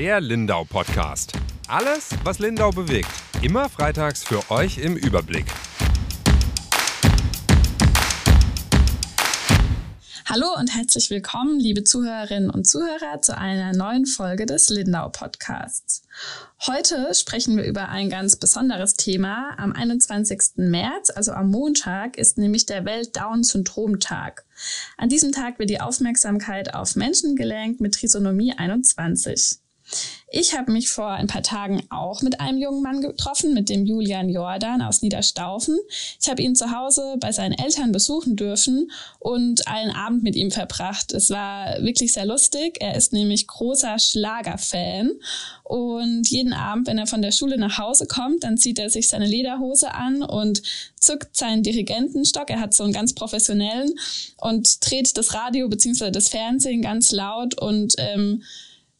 Der Lindau Podcast. Alles, was Lindau bewegt. Immer freitags für euch im Überblick. Hallo und herzlich willkommen, liebe Zuhörerinnen und Zuhörer, zu einer neuen Folge des Lindau Podcasts. Heute sprechen wir über ein ganz besonderes Thema. Am 21. März, also am Montag, ist nämlich der Welt-Down-Syndrom-Tag. An diesem Tag wird die Aufmerksamkeit auf Menschen gelenkt mit Trisonomie 21. Ich habe mich vor ein paar Tagen auch mit einem jungen Mann getroffen, mit dem Julian Jordan aus Niederstaufen. Ich habe ihn zu Hause bei seinen Eltern besuchen dürfen und einen Abend mit ihm verbracht. Es war wirklich sehr lustig. Er ist nämlich großer Schlagerfan und jeden Abend, wenn er von der Schule nach Hause kommt, dann zieht er sich seine Lederhose an und zückt seinen Dirigentenstock. Er hat so einen ganz professionellen und dreht das Radio beziehungsweise das Fernsehen ganz laut und ähm,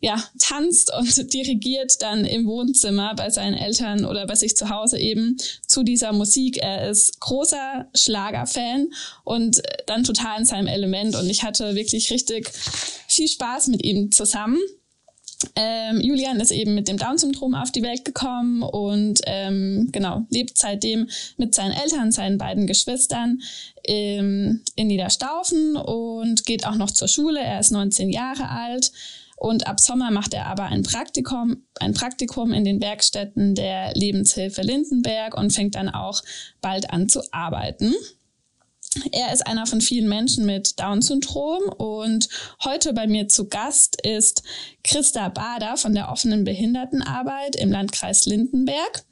ja, tanzt und dirigiert dann im Wohnzimmer bei seinen Eltern oder bei sich zu Hause eben zu dieser Musik. Er ist großer Schlagerfan und dann total in seinem Element und ich hatte wirklich richtig viel Spaß mit ihm zusammen. Ähm, Julian ist eben mit dem Down-Syndrom auf die Welt gekommen und ähm, genau lebt seitdem mit seinen Eltern, seinen beiden Geschwistern ähm, in Niederstaufen und geht auch noch zur Schule. Er ist 19 Jahre alt. Und ab Sommer macht er aber ein Praktikum, ein Praktikum in den Werkstätten der Lebenshilfe Lindenberg und fängt dann auch bald an zu arbeiten. Er ist einer von vielen Menschen mit Down-Syndrom und heute bei mir zu Gast ist Christa Bader von der offenen Behindertenarbeit im Landkreis Lindenberg.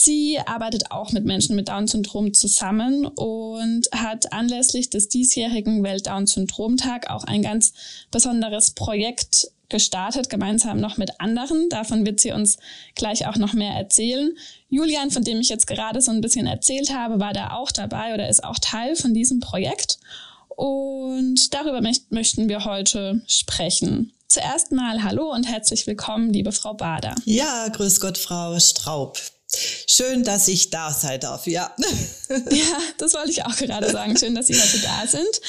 Sie arbeitet auch mit Menschen mit Down-Syndrom zusammen und hat anlässlich des diesjährigen Welt-Down-Syndrom-Tag auch ein ganz besonderes Projekt gestartet, gemeinsam noch mit anderen. Davon wird sie uns gleich auch noch mehr erzählen. Julian, von dem ich jetzt gerade so ein bisschen erzählt habe, war da auch dabei oder ist auch Teil von diesem Projekt. Und darüber möchten wir heute sprechen. Zuerst mal Hallo und herzlich willkommen, liebe Frau Bader. Ja, grüß Gott, Frau Straub. Schön, dass ich da sein darf, ja. Ja, das wollte ich auch gerade sagen. Schön, dass Sie heute da sind.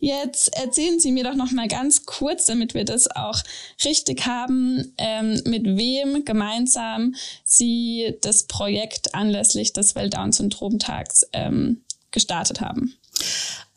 Jetzt erzählen Sie mir doch noch mal ganz kurz, damit wir das auch richtig haben, ähm, mit wem gemeinsam Sie das Projekt anlässlich des Welt-Down-Syndrom-Tags ähm, gestartet haben.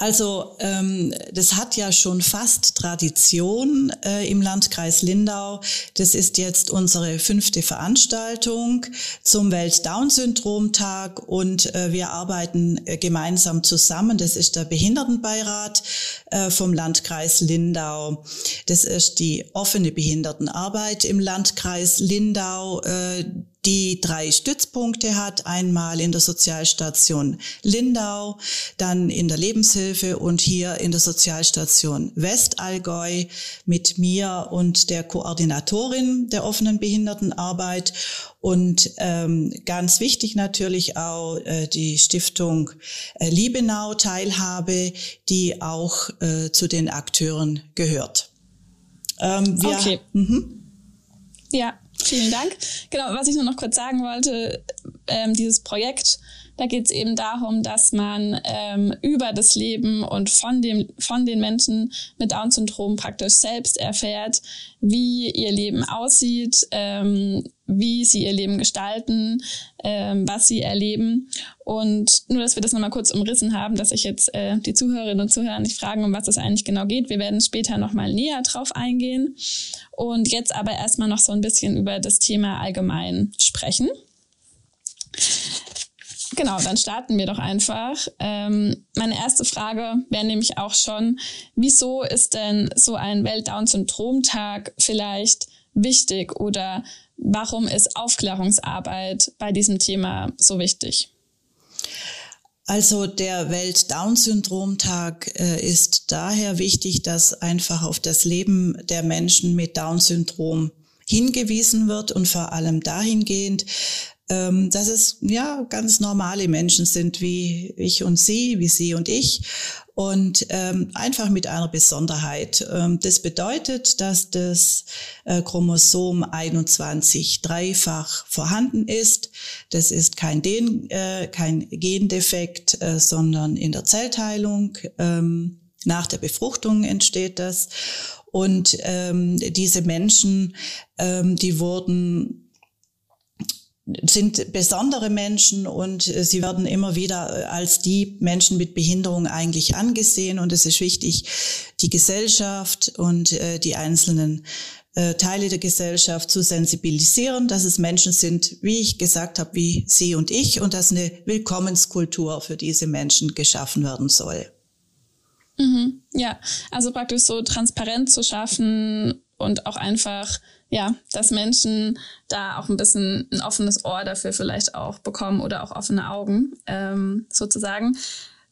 Also ähm, das hat ja schon fast Tradition äh, im Landkreis Lindau. Das ist jetzt unsere fünfte Veranstaltung zum Welt-Down-Syndrom-Tag und äh, wir arbeiten äh, gemeinsam zusammen. Das ist der Behindertenbeirat äh, vom Landkreis Lindau. Das ist die offene Behindertenarbeit im Landkreis Lindau. Äh, die drei Stützpunkte hat, einmal in der Sozialstation Lindau, dann in der Lebenshilfe und hier in der Sozialstation Westallgäu mit mir und der Koordinatorin der offenen Behindertenarbeit und ähm, ganz wichtig natürlich auch äh, die Stiftung äh, Liebenau Teilhabe, die auch äh, zu den Akteuren gehört. Ähm, wir, okay. Mhm. Ja, Vielen Dank. Genau, was ich nur noch kurz sagen wollte, ähm, dieses Projekt, da geht es eben darum, dass man ähm, über das Leben und von, dem, von den Menschen mit Down-Syndrom praktisch selbst erfährt, wie ihr Leben aussieht, ähm, wie sie ihr Leben gestalten, ähm, was sie erleben. Und nur, dass wir das nochmal kurz umrissen haben, dass ich jetzt äh, die Zuhörerinnen und Zuhörer nicht fragen, um was es eigentlich genau geht. Wir werden später nochmal näher drauf eingehen. Und jetzt aber erstmal noch so ein bisschen über das Thema allgemein sprechen. Genau, dann starten wir doch einfach. Ähm, meine erste Frage wäre nämlich auch schon, wieso ist denn so ein Welt-Down-Syndrom-Tag vielleicht wichtig oder warum ist Aufklärungsarbeit bei diesem Thema so wichtig? Also der Welt-Down-Syndrom-Tag äh, ist daher wichtig, dass einfach auf das Leben der Menschen mit Down-Syndrom hingewiesen wird und vor allem dahingehend, ähm, dass es ja ganz normale Menschen sind wie ich und Sie, wie Sie und ich und ähm, einfach mit einer Besonderheit. Ähm, das bedeutet, dass das äh, Chromosom 21 dreifach vorhanden ist. Das ist kein, Den, äh, kein Gendefekt, äh, sondern in der Zellteilung. Ähm, nach der Befruchtung entsteht das. Und ähm, diese Menschen, ähm, die wurden sind besondere Menschen und äh, sie werden immer wieder äh, als die Menschen mit Behinderung eigentlich angesehen. Und es ist wichtig, die Gesellschaft und äh, die einzelnen Teile der Gesellschaft zu sensibilisieren, dass es Menschen sind, wie ich gesagt habe, wie Sie und ich, und dass eine Willkommenskultur für diese Menschen geschaffen werden soll. Mhm, ja, also praktisch so transparent zu schaffen und auch einfach, ja, dass Menschen da auch ein bisschen ein offenes Ohr dafür vielleicht auch bekommen oder auch offene Augen ähm, sozusagen.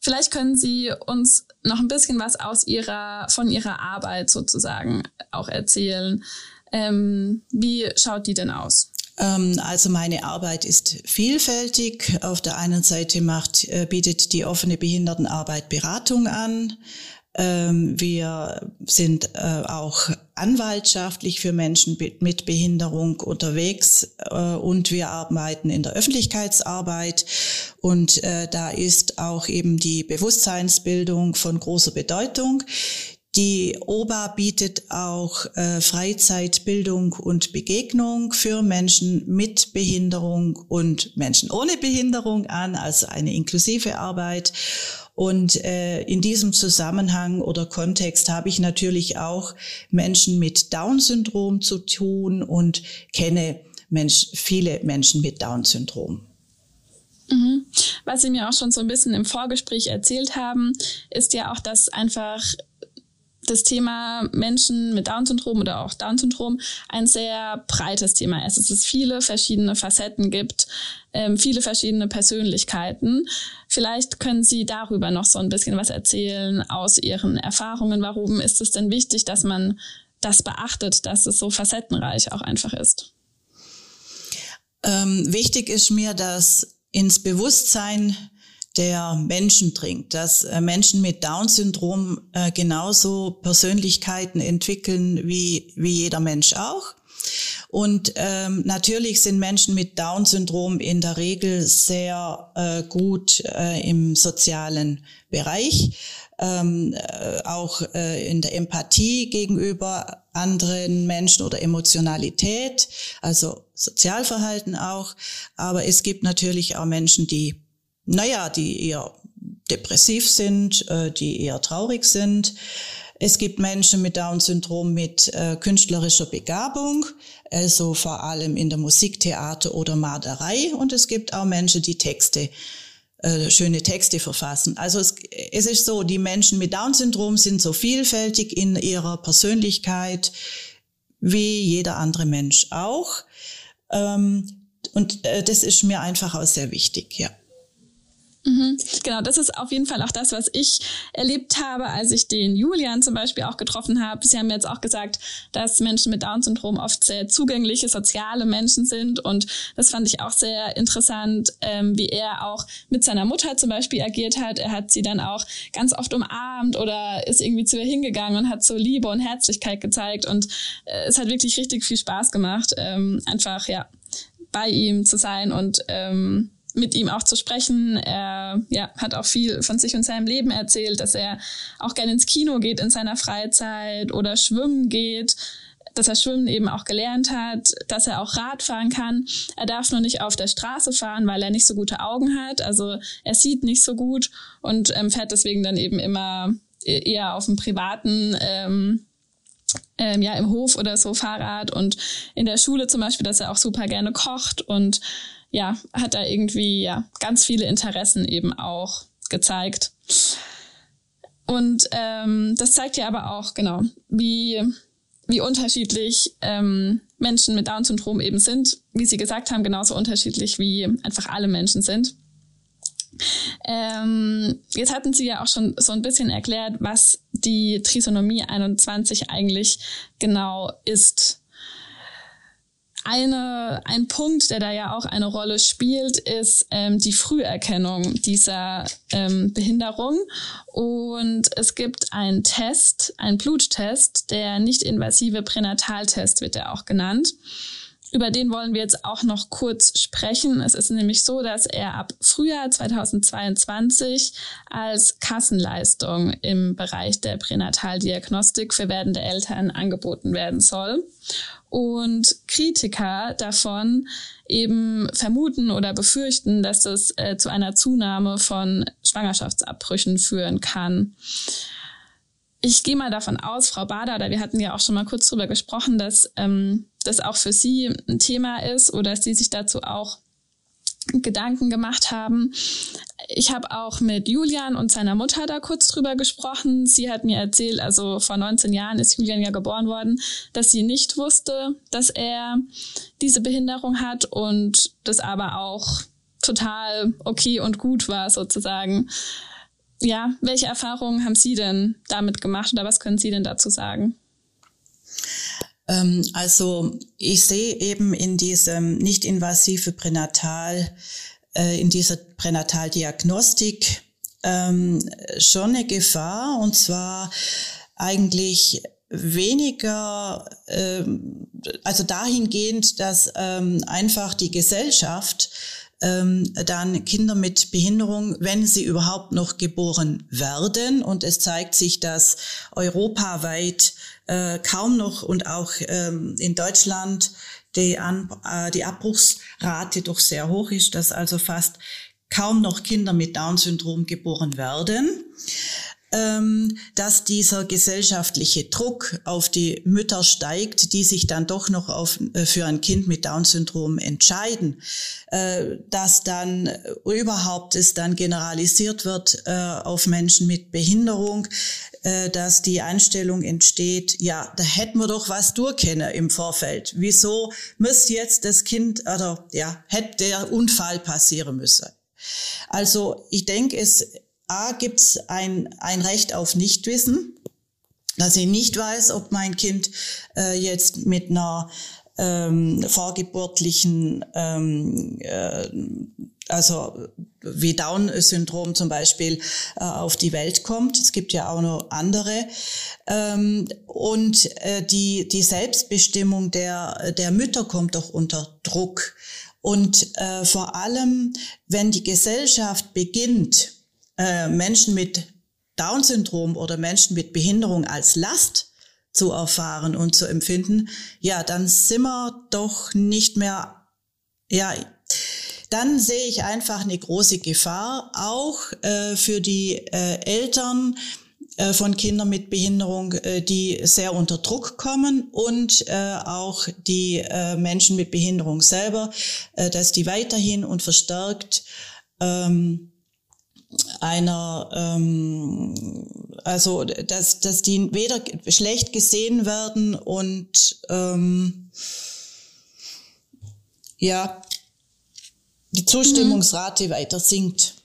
Vielleicht können Sie uns noch ein bisschen was aus Ihrer, von Ihrer Arbeit sozusagen auch erzählen. Ähm, wie schaut die denn aus? Ähm, also meine Arbeit ist vielfältig. Auf der einen Seite macht, äh, bietet die offene Behindertenarbeit Beratung an. Ähm, wir sind äh, auch anwaltschaftlich für Menschen mit Behinderung unterwegs äh, und wir arbeiten in der Öffentlichkeitsarbeit und da ist auch eben die Bewusstseinsbildung von großer Bedeutung. Die OBA bietet auch äh, Freizeitbildung und Begegnung für Menschen mit Behinderung und Menschen ohne Behinderung an, also eine inklusive Arbeit. Und äh, in diesem Zusammenhang oder Kontext habe ich natürlich auch Menschen mit Down-Syndrom zu tun und kenne Mensch, viele Menschen mit Down-Syndrom. Mhm. Was Sie mir auch schon so ein bisschen im Vorgespräch erzählt haben, ist ja auch, dass einfach das Thema Menschen mit Down-Syndrom oder auch Down-Syndrom ein sehr breites Thema ist. Es viele verschiedene Facetten gibt, ähm, viele verschiedene Persönlichkeiten. Vielleicht können Sie darüber noch so ein bisschen was erzählen aus Ihren Erfahrungen. Warum ist es denn wichtig, dass man das beachtet, dass es so facettenreich auch einfach ist? Ähm, wichtig ist mir, dass ins Bewusstsein der Menschen dringt, dass äh, Menschen mit Down-Syndrom äh, genauso Persönlichkeiten entwickeln wie, wie jeder Mensch auch. Und ähm, natürlich sind Menschen mit Down-Syndrom in der Regel sehr äh, gut äh, im sozialen Bereich, ähm, äh, auch äh, in der Empathie gegenüber anderen Menschen oder Emotionalität, also Sozialverhalten auch. Aber es gibt natürlich auch Menschen, die naja, die eher depressiv sind, äh, die eher traurig sind. Es gibt Menschen mit Down-Syndrom mit äh, künstlerischer Begabung, also vor allem in der Musiktheater oder Malerei. Und es gibt auch Menschen, die Texte, äh, schöne Texte verfassen. Also es, es ist so, die Menschen mit Down-Syndrom sind so vielfältig in ihrer Persönlichkeit wie jeder andere Mensch auch. Ähm, und äh, das ist mir einfach auch sehr wichtig, ja. Mhm. Genau, das ist auf jeden Fall auch das, was ich erlebt habe, als ich den Julian zum Beispiel auch getroffen habe. Sie haben jetzt auch gesagt, dass Menschen mit Down-Syndrom oft sehr zugängliche, soziale Menschen sind. Und das fand ich auch sehr interessant, ähm, wie er auch mit seiner Mutter zum Beispiel agiert hat. Er hat sie dann auch ganz oft umarmt oder ist irgendwie zu ihr hingegangen und hat so Liebe und Herzlichkeit gezeigt. Und äh, es hat wirklich richtig viel Spaß gemacht, ähm, einfach ja bei ihm zu sein und ähm, mit ihm auch zu sprechen. Er ja, hat auch viel von sich und seinem Leben erzählt, dass er auch gerne ins Kino geht in seiner Freizeit oder schwimmen geht, dass er Schwimmen eben auch gelernt hat, dass er auch Rad fahren kann. Er darf nur nicht auf der Straße fahren, weil er nicht so gute Augen hat. Also er sieht nicht so gut und ähm, fährt deswegen dann eben immer e-, eher auf dem privaten ähm, ähm, ja im Hof oder so Fahrrad und in der Schule zum Beispiel, dass er auch super gerne kocht und ja, hat da irgendwie ja ganz viele Interessen eben auch gezeigt. Und ähm, das zeigt ja aber auch, genau, wie, wie unterschiedlich ähm, Menschen mit Down-Syndrom eben sind. Wie Sie gesagt haben, genauso unterschiedlich wie einfach alle Menschen sind. Ähm, jetzt hatten Sie ja auch schon so ein bisschen erklärt, was die Trisonomie 21 eigentlich genau ist eine, ein Punkt, der da ja auch eine Rolle spielt, ist ähm, die Früherkennung dieser ähm, Behinderung. Und es gibt einen Test, einen Bluttest, der nicht invasive Pränataltest wird er auch genannt. Über den wollen wir jetzt auch noch kurz sprechen. Es ist nämlich so, dass er ab Frühjahr 2022 als Kassenleistung im Bereich der Pränataldiagnostik für werdende Eltern angeboten werden soll. Und Kritiker davon eben vermuten oder befürchten, dass das äh, zu einer Zunahme von Schwangerschaftsabbrüchen führen kann. Ich gehe mal davon aus, Frau Bader, oder wir hatten ja auch schon mal kurz drüber gesprochen, dass ähm, das auch für Sie ein Thema ist oder Sie sich dazu auch Gedanken gemacht haben. Ich habe auch mit Julian und seiner Mutter da kurz drüber gesprochen. Sie hat mir erzählt, also vor 19 Jahren ist Julian ja geboren worden, dass sie nicht wusste, dass er diese Behinderung hat und das aber auch total okay und gut war sozusagen. Ja, welche Erfahrungen haben Sie denn damit gemacht oder was können Sie denn dazu sagen? Ähm, also ich sehe eben in diesem nicht invasive Pränatal, äh, in dieser Pränataldiagnostik ähm, schon eine Gefahr und zwar eigentlich weniger, ähm, also dahingehend, dass ähm, einfach die Gesellschaft ähm, dann Kinder mit Behinderung, wenn sie überhaupt noch geboren werden. Und es zeigt sich, dass europaweit äh, kaum noch und auch ähm, in Deutschland die, An äh, die Abbruchsrate doch sehr hoch ist, dass also fast kaum noch Kinder mit Down-Syndrom geboren werden dass dieser gesellschaftliche Druck auf die Mütter steigt, die sich dann doch noch auf, äh, für ein Kind mit Down-Syndrom entscheiden, äh, dass dann überhaupt es dann generalisiert wird äh, auf Menschen mit Behinderung, dass die Einstellung entsteht, ja, da hätten wir doch was durchkennen im Vorfeld. Wieso muss jetzt das Kind oder ja, hätte der Unfall passieren müssen? Also ich denke, es A gibt es ein, ein Recht auf Nichtwissen, dass ich nicht weiß, ob mein Kind äh, jetzt mit einer ähm, vorgeburtlichen, ähm, äh, also wie Down-Syndrom zum Beispiel, äh, auf die Welt kommt. Es gibt ja auch noch andere. Ähm, und äh, die, die Selbstbestimmung der, der Mütter kommt doch unter Druck. Und äh, vor allem, wenn die Gesellschaft beginnt, äh, Menschen mit Down-Syndrom oder Menschen mit Behinderung als Last zu erfahren und zu empfinden, ja, dann sind wir doch nicht mehr, ja, dann sehe ich einfach eine große Gefahr, auch äh, für die äh, Eltern äh, von Kindern mit Behinderung, äh, die sehr unter Druck kommen und äh, auch die äh, Menschen mit Behinderung selber, äh, dass die weiterhin und verstärkt ähm, einer, ähm, also dass, dass die weder schlecht gesehen werden und ähm, ja, die Zustimmungsrate mhm. weiter sinkt.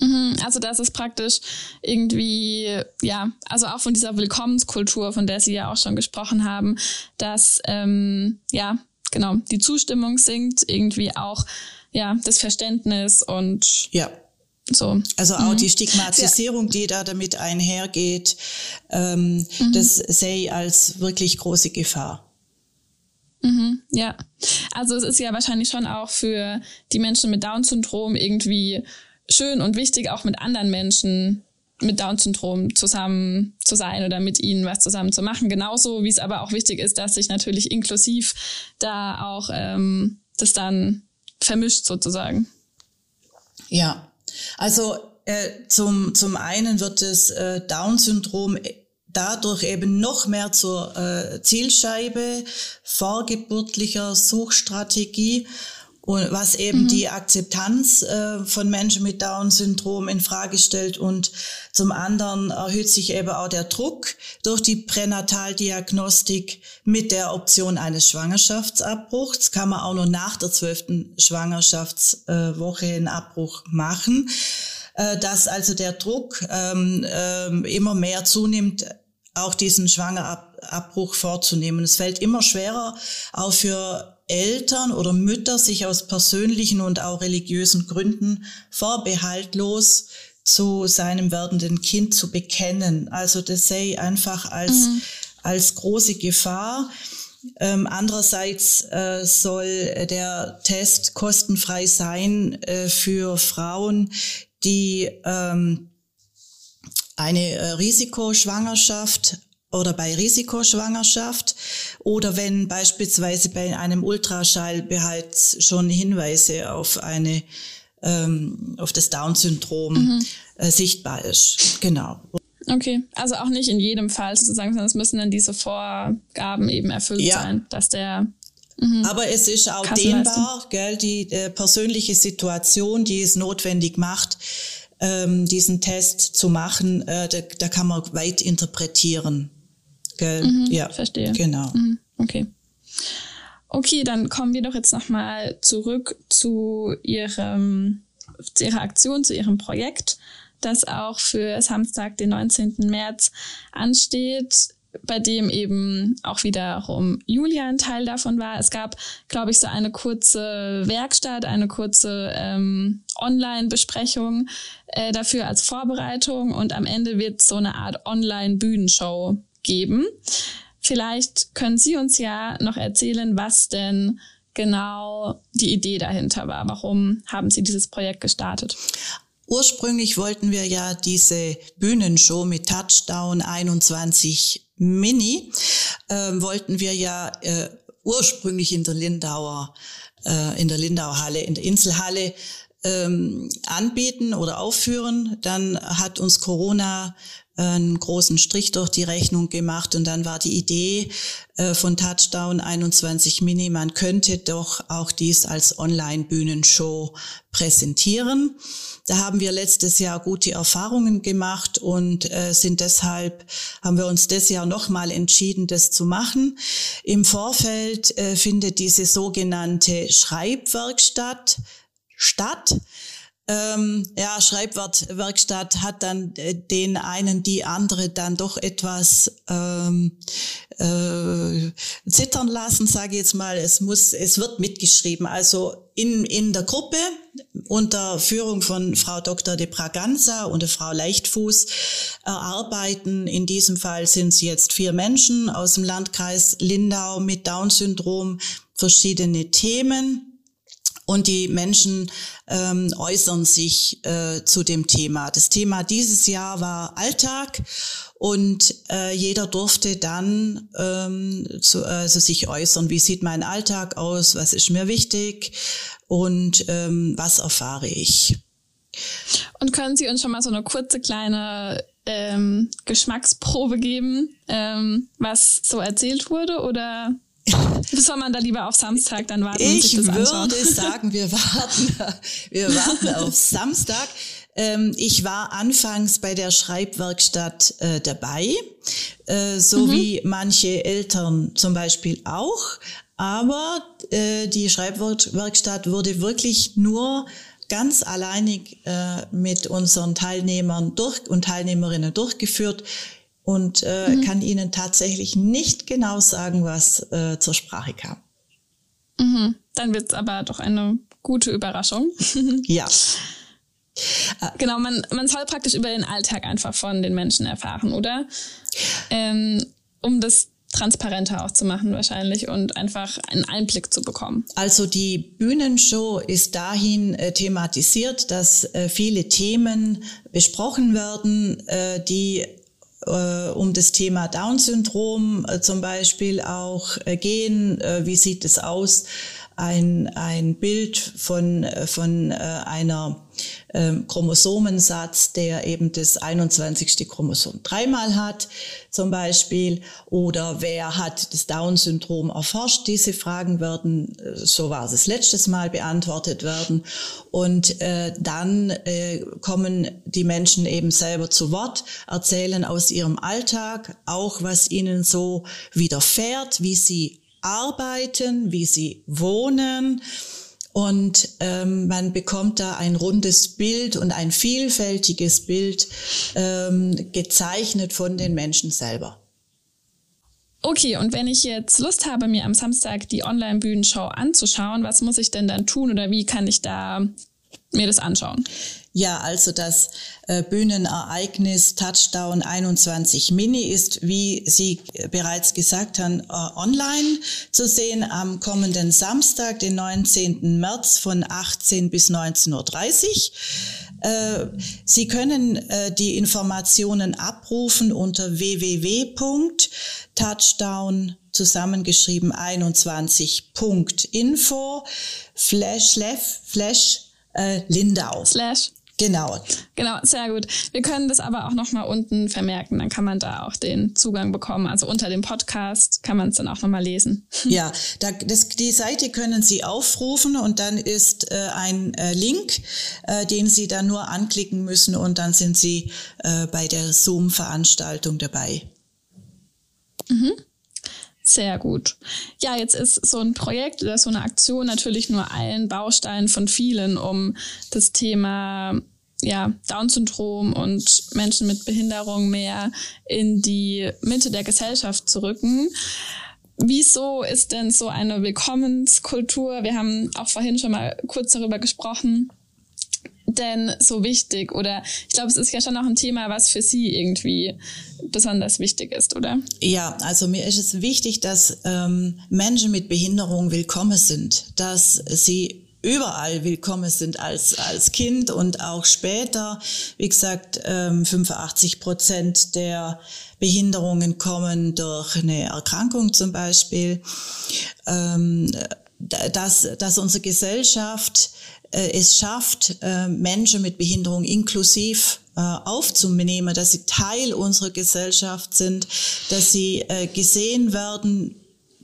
Mhm, also das ist praktisch irgendwie, ja, also auch von dieser Willkommenskultur, von der Sie ja auch schon gesprochen haben, dass, ähm, ja, genau, die Zustimmung sinkt, irgendwie auch, ja, das Verständnis und ja. So. Also auch mhm. die Stigmatisierung, die da damit einhergeht, ähm, mhm. das sehe ich als wirklich große Gefahr. Mhm, ja, also es ist ja wahrscheinlich schon auch für die Menschen mit Down-Syndrom irgendwie schön und wichtig, auch mit anderen Menschen mit Down-Syndrom zusammen zu sein oder mit ihnen was zusammen zu machen. Genauso wie es aber auch wichtig ist, dass sich natürlich inklusiv da auch ähm, das dann vermischt sozusagen. Ja, also äh, zum, zum einen wird das äh, Down-Syndrom dadurch eben noch mehr zur äh, Zielscheibe vorgeburtlicher Suchstrategie und was eben mhm. die Akzeptanz äh, von Menschen mit Down-Syndrom in Frage stellt und zum anderen erhöht sich eben auch der Druck durch die Pränataldiagnostik mit der Option eines Schwangerschaftsabbruchs. Kann man auch noch nach der zwölften Schwangerschaftswoche einen Abbruch machen, äh, dass also der Druck ähm, äh, immer mehr zunimmt, auch diesen Schwangerabbruch vorzunehmen. Es fällt immer schwerer, auch für Eltern oder Mütter sich aus persönlichen und auch religiösen Gründen vorbehaltlos zu seinem werdenden Kind zu bekennen. Also das ich einfach als, mhm. als große Gefahr. Ähm, andererseits äh, soll der Test kostenfrei sein äh, für Frauen, die ähm, eine äh, Risikoschwangerschaft oder bei Risikoschwangerschaft oder wenn beispielsweise bei einem Ultraschall bereits schon Hinweise auf eine ähm, auf das Down-Syndrom mhm. äh, sichtbar ist. Genau. Okay, also auch nicht in jedem Fall sozusagen, sondern es müssen dann diese Vorgaben eben erfüllt ja. sein, dass der mhm. aber es ist auch dehnbar, gell, die äh, persönliche Situation, die es notwendig macht, ähm, diesen Test zu machen, äh, da, da kann man weit interpretieren. Gell? Mhm, ja, verstehe. Genau. Mhm, okay. Okay, dann kommen wir doch jetzt nochmal zurück zu Ihrem, zu Ihrer Aktion, zu Ihrem Projekt, das auch für Samstag, den 19. März ansteht bei dem eben auch wiederum Julia ein Teil davon war. Es gab, glaube ich, so eine kurze Werkstatt, eine kurze ähm, Online-Besprechung äh, dafür als Vorbereitung und am Ende wird so eine Art Online-Bühnenshow geben. Vielleicht können Sie uns ja noch erzählen, was denn genau die Idee dahinter war. Warum haben Sie dieses Projekt gestartet? Ursprünglich wollten wir ja diese Bühnenshow mit Touchdown 21 Mini, äh, wollten wir ja äh, ursprünglich in der Lindauer, äh, in der Lindauer Halle, in der Inselhalle ähm, anbieten oder aufführen. Dann hat uns Corona einen großen Strich durch die Rechnung gemacht und dann war die Idee äh, von Touchdown 21 Mini, man könnte doch auch dies als Online-Bühnenshow präsentieren. Da haben wir letztes Jahr gute Erfahrungen gemacht und äh, sind deshalb, haben wir uns das Jahr nochmal entschieden, das zu machen. Im Vorfeld äh, findet diese sogenannte Schreibwerkstatt statt. Ähm, ja, Schreibwerkstatt hat dann äh, den einen, die andere dann doch etwas ähm, äh, zittern lassen, sage ich jetzt mal. Es muss, es wird mitgeschrieben. Also in, in der Gruppe unter Führung von Frau Dr. de Braganza und der Frau Leichtfuß erarbeiten. In diesem Fall sind es jetzt vier Menschen aus dem Landkreis Lindau mit Down-Syndrom verschiedene Themen und die Menschen ähm, äußern sich äh, zu dem Thema. Das Thema dieses Jahr war Alltag und äh, jeder durfte dann ähm, zu, also sich äußern, wie sieht mein Alltag aus, was ist mir wichtig und ähm, was erfahre ich. Und können Sie uns schon mal so eine kurze kleine ähm, Geschmacksprobe geben, ähm, was so erzählt wurde oder soll man da lieber auf Samstag dann warten? Ich würde sagen, wir warten, wir warten auf Samstag. Ähm, ich war anfangs bei der Schreibwerkstatt äh, dabei, äh, so mhm. wie manche Eltern zum Beispiel auch. Aber äh, die Schreibwerkstatt wurde wirklich nur ganz alleinig äh, mit unseren Teilnehmern durch und Teilnehmerinnen durchgeführt und äh, mhm. kann Ihnen tatsächlich nicht genau sagen, was äh, zur Sprache kam. Mhm. Dann wird es aber doch eine gute Überraschung. ja. Genau, man, man soll praktisch über den Alltag einfach von den Menschen erfahren, oder? Ähm, um das transparenter auch zu machen wahrscheinlich und einfach einen Einblick zu bekommen. Also die Bühnenshow ist dahin äh, thematisiert, dass äh, viele Themen besprochen werden, äh, die äh, um das Thema Down-Syndrom äh, zum Beispiel auch äh, gehen. Äh, wie sieht es aus? Ein, ein Bild von, äh, von äh, einer ähm, Chromosomensatz, der eben das 21. Chromosom dreimal hat, zum Beispiel, oder wer hat das Down-Syndrom erforscht. Diese Fragen werden, äh, so war es das letztes Mal, beantwortet werden. Und äh, dann äh, kommen die Menschen eben selber zu Wort, erzählen aus ihrem Alltag auch, was ihnen so widerfährt, wie sie arbeiten, wie sie wohnen und ähm, man bekommt da ein rundes Bild und ein vielfältiges Bild ähm, gezeichnet von den Menschen selber. Okay, und wenn ich jetzt Lust habe, mir am Samstag die Online-Bühnenshow anzuschauen, was muss ich denn dann tun oder wie kann ich da mir das anschauen? Ja, also das äh, Bühnenereignis Touchdown 21 Mini ist, wie Sie bereits gesagt haben, äh, online zu sehen am kommenden Samstag, den 19. März von 18 bis 19.30 Uhr. Äh, Sie können äh, die Informationen abrufen unter www.touchdown zusammengeschrieben 21.info flash flash äh, Lindau. Slash. Genau. Genau, sehr gut. Wir können das aber auch nochmal unten vermerken, dann kann man da auch den Zugang bekommen. Also unter dem Podcast kann man es dann auch nochmal lesen. Ja, da, das, die Seite können Sie aufrufen und dann ist äh, ein äh, Link, äh, den Sie dann nur anklicken müssen und dann sind Sie äh, bei der Zoom-Veranstaltung dabei. Mhm. Sehr gut. Ja, jetzt ist so ein Projekt oder so eine Aktion natürlich nur ein Baustein von vielen, um das Thema ja, Down-Syndrom und Menschen mit Behinderung mehr in die Mitte der Gesellschaft zu rücken. Wieso ist denn so eine Willkommenskultur? Wir haben auch vorhin schon mal kurz darüber gesprochen denn so wichtig? Oder ich glaube, es ist ja schon auch ein Thema, was für Sie irgendwie besonders wichtig ist, oder? Ja, also mir ist es wichtig, dass ähm, Menschen mit Behinderung willkommen sind, dass sie überall willkommen sind als, als Kind und auch später. Wie gesagt, ähm, 85 Prozent der Behinderungen kommen durch eine Erkrankung zum Beispiel. Ähm, dass, dass unsere Gesellschaft es schafft, äh, Menschen mit Behinderung inklusiv äh, aufzunehmen, dass sie Teil unserer Gesellschaft sind, dass sie gesehen werden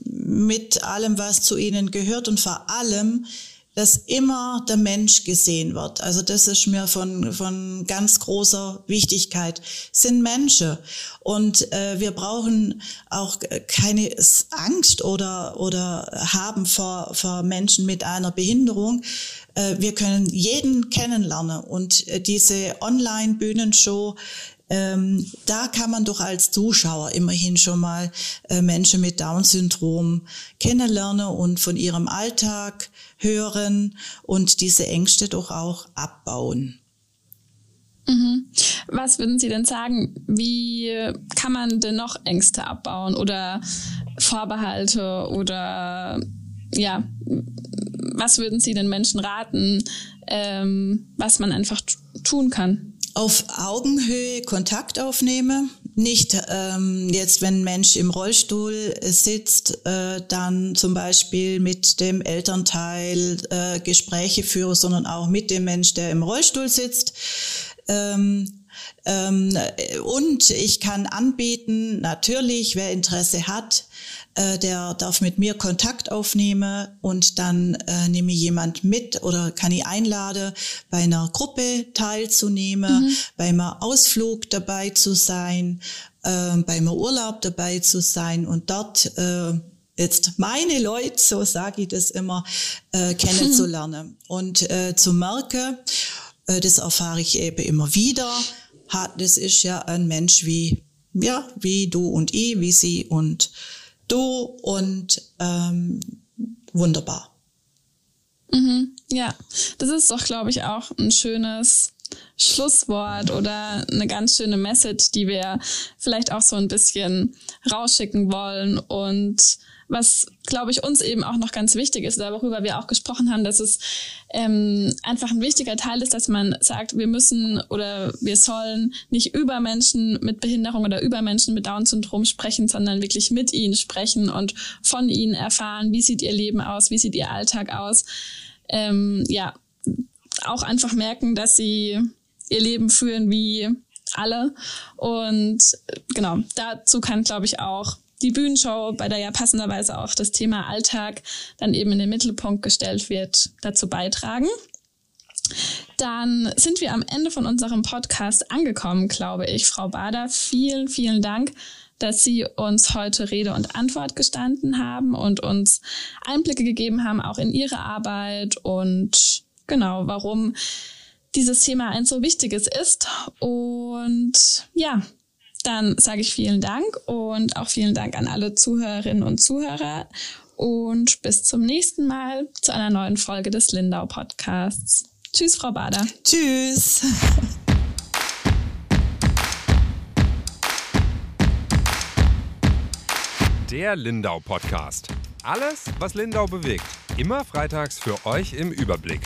mit allem, was zu ihnen gehört und vor allem, dass immer der Mensch gesehen wird. Also das ist mir von, von ganz großer Wichtigkeit. sind Menschen und äh, wir brauchen auch keine Angst oder, oder haben vor, vor Menschen mit einer Behinderung. Äh, wir können jeden kennenlernen und äh, diese Online-Bühnenshow ähm, da kann man doch als Zuschauer immerhin schon mal äh, Menschen mit Down-Syndrom kennenlernen und von ihrem Alltag hören und diese Ängste doch auch abbauen. Mhm. Was würden Sie denn sagen? Wie kann man denn noch Ängste abbauen oder Vorbehalte oder ja, was würden Sie den Menschen raten, ähm, was man einfach tun kann? Auf Augenhöhe Kontakt aufnehme. Nicht ähm, jetzt, wenn ein Mensch im Rollstuhl sitzt, äh, dann zum Beispiel mit dem Elternteil äh, Gespräche führe, sondern auch mit dem Mensch, der im Rollstuhl sitzt. Ähm, und ich kann anbieten, natürlich, wer Interesse hat, äh, der darf mit mir Kontakt aufnehmen und dann äh, nehme ich jemand mit oder kann ich einladen, bei einer Gruppe teilzunehmen, mhm. bei einem Ausflug dabei zu sein, äh, bei einem Urlaub dabei zu sein und dort äh, jetzt meine Leute, so sage ich das immer, äh, kennenzulernen und äh, zu merken, äh, das erfahre ich eben immer wieder, hat, das ist ja ein Mensch wie, ja, wie du und ich, wie sie und du und ähm, wunderbar. Mhm, ja, das ist doch, glaube ich, auch ein schönes Schlusswort oder eine ganz schöne Message, die wir vielleicht auch so ein bisschen rausschicken wollen und was, glaube ich, uns eben auch noch ganz wichtig ist, worüber wir auch gesprochen haben, dass es ähm, einfach ein wichtiger Teil ist, dass man sagt, wir müssen oder wir sollen nicht über Menschen mit Behinderung oder über Menschen mit Down-Syndrom sprechen, sondern wirklich mit ihnen sprechen und von ihnen erfahren, wie sieht ihr Leben aus, wie sieht ihr Alltag aus. Ähm, ja, auch einfach merken, dass sie ihr Leben führen wie alle. Und genau, dazu kann, glaube ich, auch die Bühnenshow, bei der ja passenderweise auch das Thema Alltag dann eben in den Mittelpunkt gestellt wird, dazu beitragen. Dann sind wir am Ende von unserem Podcast angekommen, glaube ich. Frau Bader, vielen, vielen Dank, dass Sie uns heute Rede und Antwort gestanden haben und uns Einblicke gegeben haben, auch in Ihre Arbeit und genau, warum dieses Thema ein so wichtiges ist. Und ja, dann sage ich vielen Dank und auch vielen Dank an alle Zuhörerinnen und Zuhörer und bis zum nächsten Mal zu einer neuen Folge des Lindau Podcasts. Tschüss, Frau Bader. Tschüss. Der Lindau Podcast. Alles, was Lindau bewegt. Immer freitags für euch im Überblick.